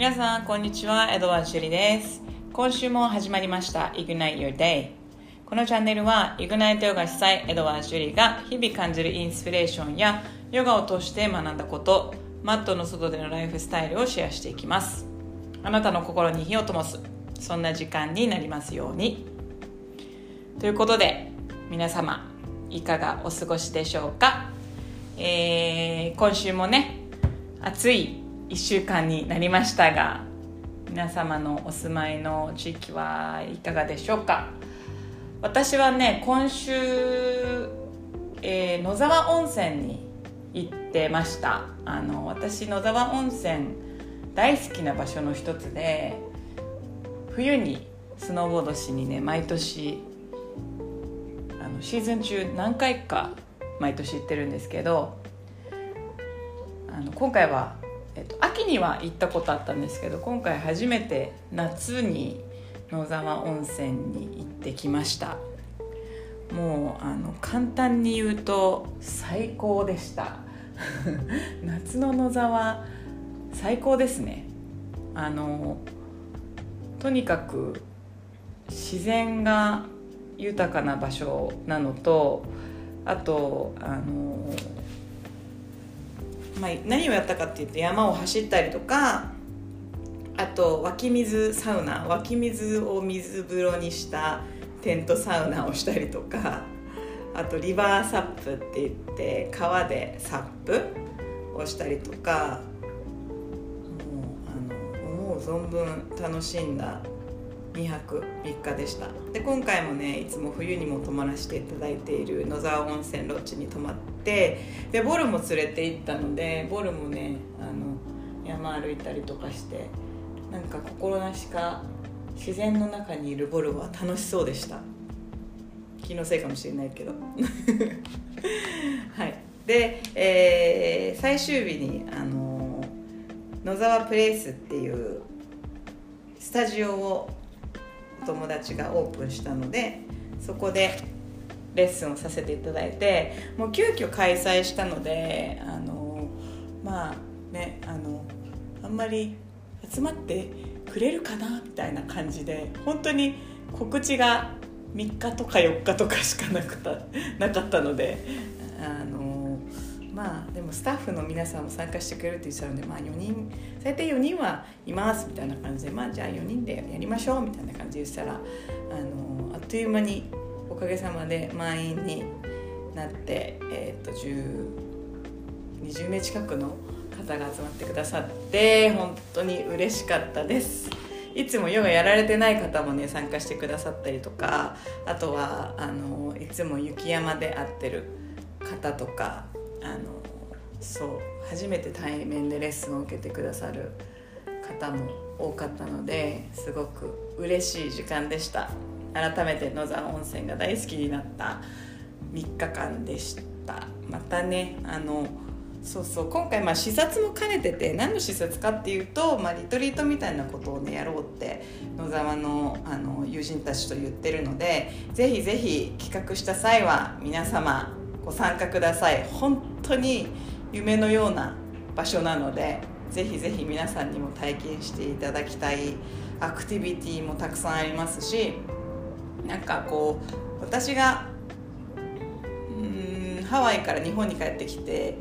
皆さんこんにちは。エドワード・ジュリです。今週も始まりました Ignite Your Day このチャンネルは Ignite ヨガ主催エドワード・ジュリが日々感じるインスピレーションやヨガを通して学んだことマットの外でのライフスタイルをシェアしていきます。あなたの心に火を灯すそんな時間になりますように。ということで皆様いかがお過ごしでしょうか、えー、今週もね暑い1週間になりましたが皆様のお住まいの地域はいかがでしょうか？私はね今週、えー、野沢温泉に行ってました。あの私野沢温泉大好きな場所の一つで冬にスノーボードしにね毎年あのシーズン中何回か毎年行ってるんですけどあの今回はえっと、秋には行ったことあったんですけど今回初めて夏に野沢温泉に行ってきました。もうあの簡単に言うと最高でした。夏の野沢最高ですね。あのとにかく自然が豊かな場所なのとあとあのまあ、何をやったかっていうと山を走ったりとかあと湧き水サウナ湧き水を水風呂にしたテントサウナをしたりとかあとリバーサップって言って川でサップをしたりとかもうあの思う存分楽しんだ2泊3日でした。で今回もねいつも冬にも泊まらせていただいている野沢温泉ロッジに泊まってでボルも連れて行ったのでボルもねあの山歩いたりとかしてなんか心なしか自然の中にいるボルは楽しそうでした。気のせいかもしれないけど。はい。で、えー、最終日にあの野沢プレイスっていうスタジオを友達がオープンしたのでそこでレッスンをさせていただいてもう急遽開催したのであのまあねあのあんまり集まってくれるかなみたいな感じで本当に告知が3日とか4日とかしかなくたなかったのであのまあでもスタッフの皆さんも参加してくれるって言ってたのでまあ4人最低4人はいますみたいな感じでまあじゃあ4人でやりましょうみたいな感じでしたらあのあっという間におかげさまで満員になって、えー、と20名近くの方が集まってくださって本当に嬉しかったです。いつもヨガやられてない方もね参加してくださったりとかあとはあのいつも雪山で会ってる方とかそう初めて対面でレッスンを受けてくださる方も多かったのですごく嬉しい時間でした。改めて野沢温泉が大好きになった3日間でした。またねあのそうそう今回まあ視察も兼ねてて何の視察かっていうと、まあ、リトリートみたいなことをねやろうって野沢のあの友人たちと言ってるのでぜひぜひ企画した際は皆様ご参加ください。本当に夢のような場所なのでぜひぜひ皆さんにも体験していただきたいアクティビティもたくさんありますしなんかこう私がうんハワイから日本に帰ってきて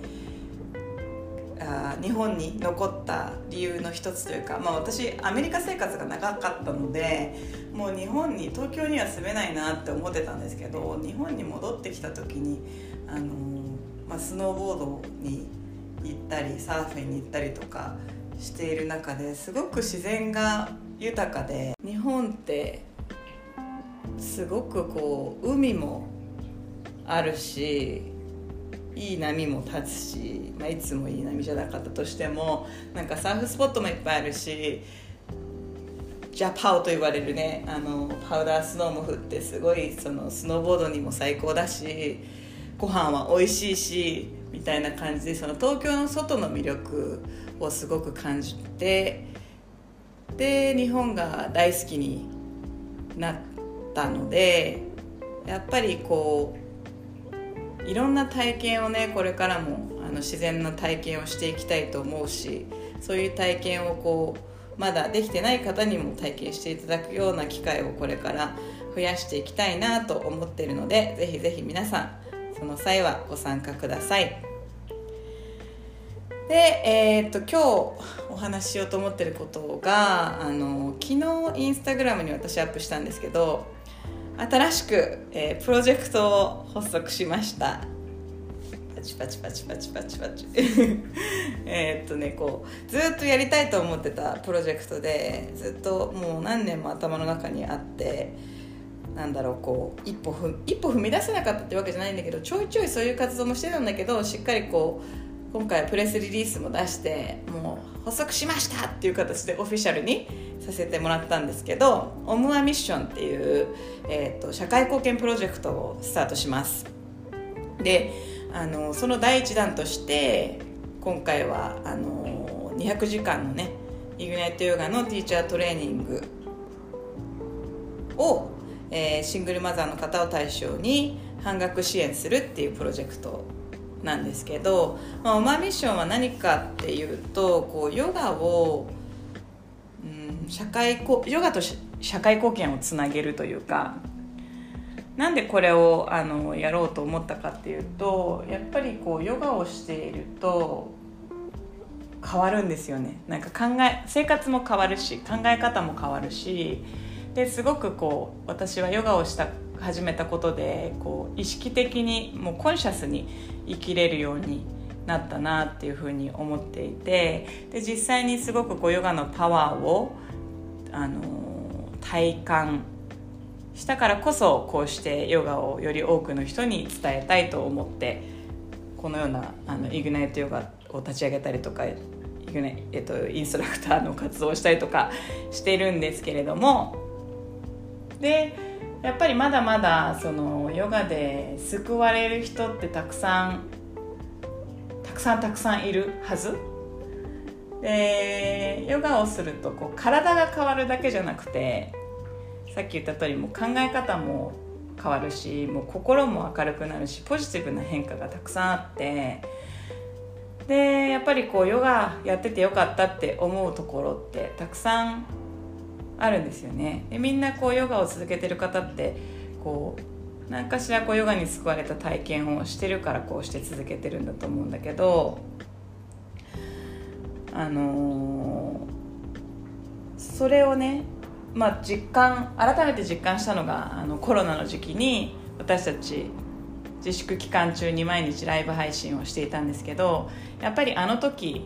あ日本に残った理由の一つというか、まあ、私アメリカ生活が長かったのでもう日本に東京には住めないなって思ってたんですけど日本に戻ってきた時に、あのまあ、スノーボードに行ったりサーフィンに行ったりとかしている中ですごく自然が豊かで日本ってすごくこう海もあるしいい波も立つし、まあ、いつもいい波じゃなかったとしてもなんかサーフスポットもいっぱいあるしジャパオと言われるねあのパウダースノーも降ってすごいそのスノーボードにも最高だしご飯は美味しいしみたいな感じでその東京の外の魅力をすごく感じてで日本が大好きになったのでやっぱりこういろんな体験をねこれからもあの自然な体験をしていきたいと思うしそういう体験をこうまだできてない方にも体験していただくような機会をこれから増やしていきたいなと思ってるのでぜひぜひ皆さんその際はご参加ください。で、えー、っと今日お話ししようと思ってることがあの昨日インスタグラムに私アップしたんですけど新しく、えー、プロジェクトを発足しました。パチパチパチパチパチパチ えっとねこうずっとやりたいと思ってたプロジェクトでずっともう何年も頭の中にあってなんだろうこう一歩ふ一歩踏み出せなかったってわけじゃないんだけどちょいちょいそういう活動もしてたんだけどしっかりこう今回プレスリリースも出してもう発足しましたっていう形でオフィシャルにさせてもらったんですけどオムアミッションっていう、えーと、と社会貢献プロジェクトをスタートします。であのその第一弾として今回はあの200時間のねイグナイトヨガのティーチャートレーニングを、えー、シングルマザーの方を対象に半額支援するっていうプロジェクトなんですけど、まあ、オマーミッションは何かっていうとこうヨガを、うん、社会ヨガと社会貢献をつなげるというかなんでこれをあのやろうと思ったかっていうとやっぱりこうヨガをしていると変わるんですよね。なんか考え生活も変わるし考え方も変わるしですごくこう私はヨガをした始めたことでこう意識的にもうコンシャスに生きれるようになったなっていうふうに思っていてで実際にすごくこうヨガのパワーをあの体感したからこそこうしてヨガをより多くの人に伝えたいと思ってこのようなあのイグナイトヨガを立ち上げたりとかイグナイ、えっと、インストラクターの活動をしたりとかしてるんですけれどもでやっぱりまだまだそのヨガで救われる人ってたくさんたくさんたくさんいるはず。でヨガをするとこう体が変わるだけじゃなくてさっき言った通りもう考え方も変わるしもう心も明るくなるしポジティブな変化がたくさんあってでやっぱりこうヨガやっててよかったって思うところってたくさんあるんですよね。でみんなこうヨガを続けてる方ってこう何かしらこうヨガに救われた体験をしてるからこうして続けてるんだと思うんだけどあのー、それをねまあ、実感改めて実感したのがあのコロナの時期に私たち自粛期間中に毎日ライブ配信をしていたんですけどやっぱりあの時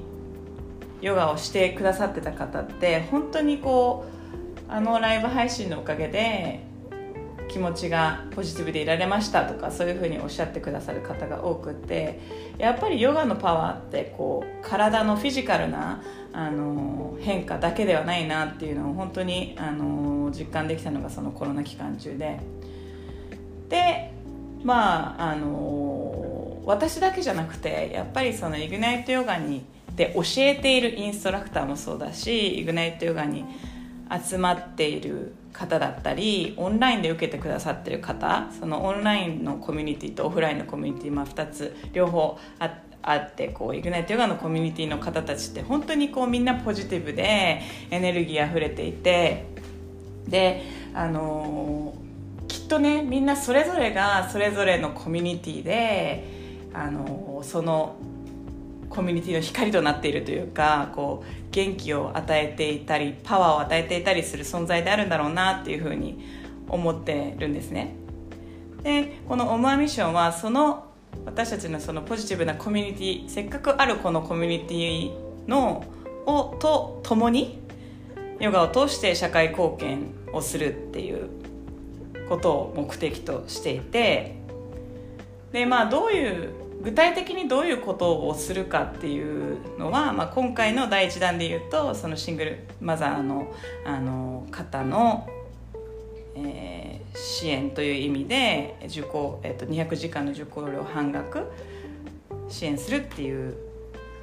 ヨガをしてくださってた方って本当にこうあのライブ配信のおかげで気持ちがポジティブでいられましたとかそういうふうにおっしゃってくださる方が多くってやっぱりヨガのパワーってこう体のフィジカルなあの変化だけではないなっていうのを本当にあの実感できたのがそのコロナ期間中で。でまああの私だけじゃなくてやっぱりそのイグナイトヨガにで教えているインストラクターもそうだしイグナイトヨガに集まっている方だったりオンラインで受けてくださってる方そのオンラインのコミュニティとオフラインのコミュニティ、まあ、2つ両方あってあってこうイグナイトヨガのコミュニティの方たちって本当にこうみんなポジティブでエネルギーあふれていてであのー、きっとねみんなそれぞれがそれぞれのコミュニティであのー、そのコミュニティの光となっているというかこう元気を与えていたりパワーを与えていたりする存在であるんだろうなっていうふうに思ってるんですね。でこのオムアミッションはその私たちのそのポジティブなコミュニティせっかくあるこのコミュニティのをと共にヨガを通して社会貢献をするっていうことを目的としていてでまあどういう具体的にどういうことをするかっていうのは、まあ、今回の第1弾で言うとそのシングルマザーのあの方の、えー支援という意味で受講、えっと、200時間の受講料半額支援するっていう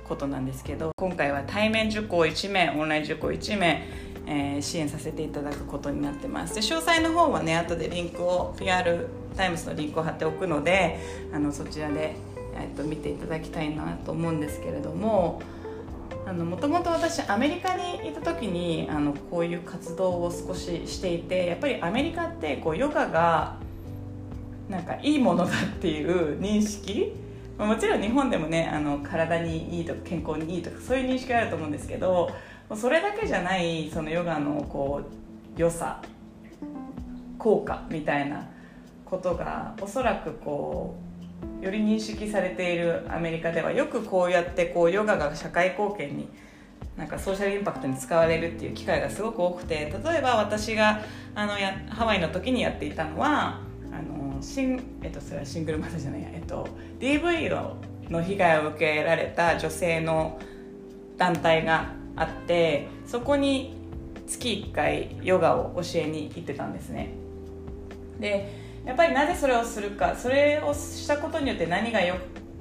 ことなんですけど今回は対面受講1名オンライン受講1名、えー、支援させていただくことになってます。で詳細の方はね後でリンクを PR タイムズのリンクを貼っておくのであのそちらで、えっと、見ていただきたいなと思うんですけれどももともと私アメリカにいた時にあのこういう活動を少ししていてやっぱりアメリカってこうヨガがなんかいいものだっていう認識もちろん日本でもねあの体にいいとか健康にいいとかそういう認識があると思うんですけどそれだけじゃないそのヨガのこう良さ効果みたいなことがおそらくこうより認識されているアメリカではよくこうやってこうヨガが社会貢献になんかソーシャルインパクトに使われるっていう機会がすごく多くて例えば私があのやハワイの時にやっていたのはあのシン,、えっと、それはシングルマザーじゃないや、えっと、DV の被害を受けられた女性の団体があってそこに月1回ヨガを教えに行ってたんですね。でやっぱりなぜそれをするかそれをしたことによって何がよ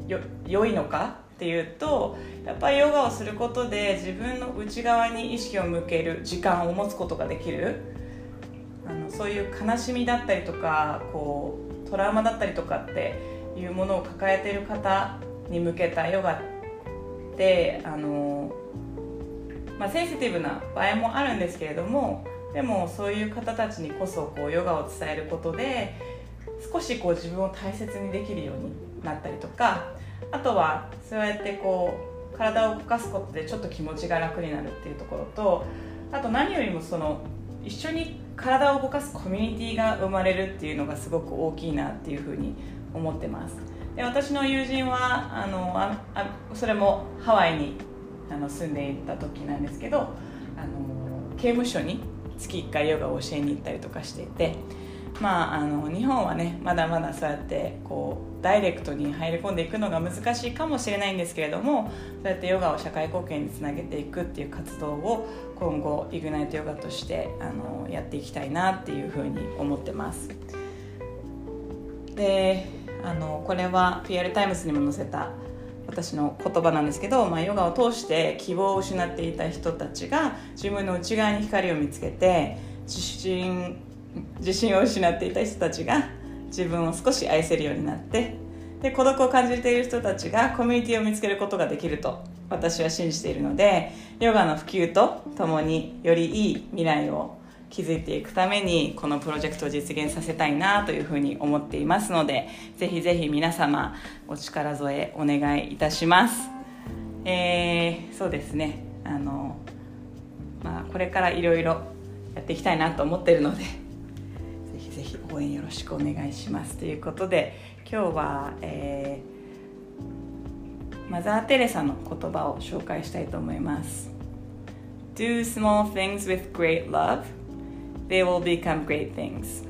よ良いのかっていうとやっぱりヨガをすることで自分の内側に意識を向ける時間を持つことができる。あのそういう悲しみだったりとかこうトラウマだったりとかっていうものを抱えている方に向けたヨガってあの、まあ、センシティブな場合もあるんですけれどもでもそういう方たちにこそこうヨガを伝えることで少しこう自分を大切にできるようになったりとかあとはそうやってこう体を動かすことでちょっと気持ちが楽になるっていうところとあと何よりもその一緒に体を動かすコミュニティが生まれるっていうのがすごく大きいなっていうふうに思ってます。で私の友人はあのああそれもハワイにあの住んでいた時なんですけどあの刑務所に月1回ヨガを教えに行ったりとかしていてまあ、あの日本はねまだまだそうやってこうダイレクトに入り込んでいくのが難しいかもしれないんですけれどもそうやってヨガを社会貢献につなげていくっていう活動を今後イグナイトヨガとしてあのやっていきたいなっていうふうに思ってます。であのこれは PR タイムズにも載せた私の言葉なんですけど、まあ、ヨガを通して希望を失っていた人たちが自分の内側に光を見つけて自信自信を失っていた人たちが自分を少し愛せるようになってで孤独を感じている人たちがコミュニティを見つけることができると私は信じているのでヨガの普及とともによりいい未来を築いていくためにこのプロジェクトを実現させたいなというふうに思っていますのでぜひぜひ皆様お力添えお願いいたします。えー、そうですね。あのまあこれからいろいろやっていきたいなと思ってるのでぜひぜひ応援よろしくお願いします。ということで今日は、えー、マザー・テレサの言葉を紹介したいと思います。Do small things with great love. They will become great things.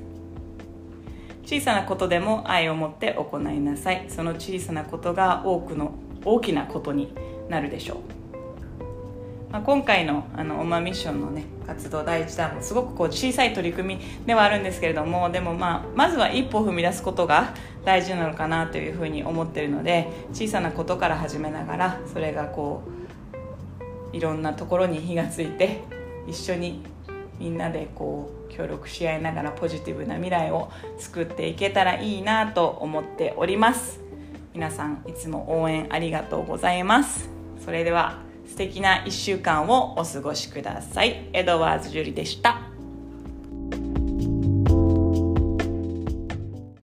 小さなことでも愛を持って行いなさい。その小さなことが多くの大きなことになるでしょう、まあ、今回のあのオマミッションのね活動第1弾もすごくこう小さい取り組みではあるんですけれどもでもまあまずは一歩踏み出すことが大事なのかなというふうに思ってるので小さなことから始めながらそれがこういろんなところに火がついて一緒にみんなでこう協力し合いながらポジティブな未来を作っていけたらいいなと思っております。皆さんいつも応援ありがとうございます。それでは素敵な1週間をお過ごしください。エドワーズ・ジュリでした。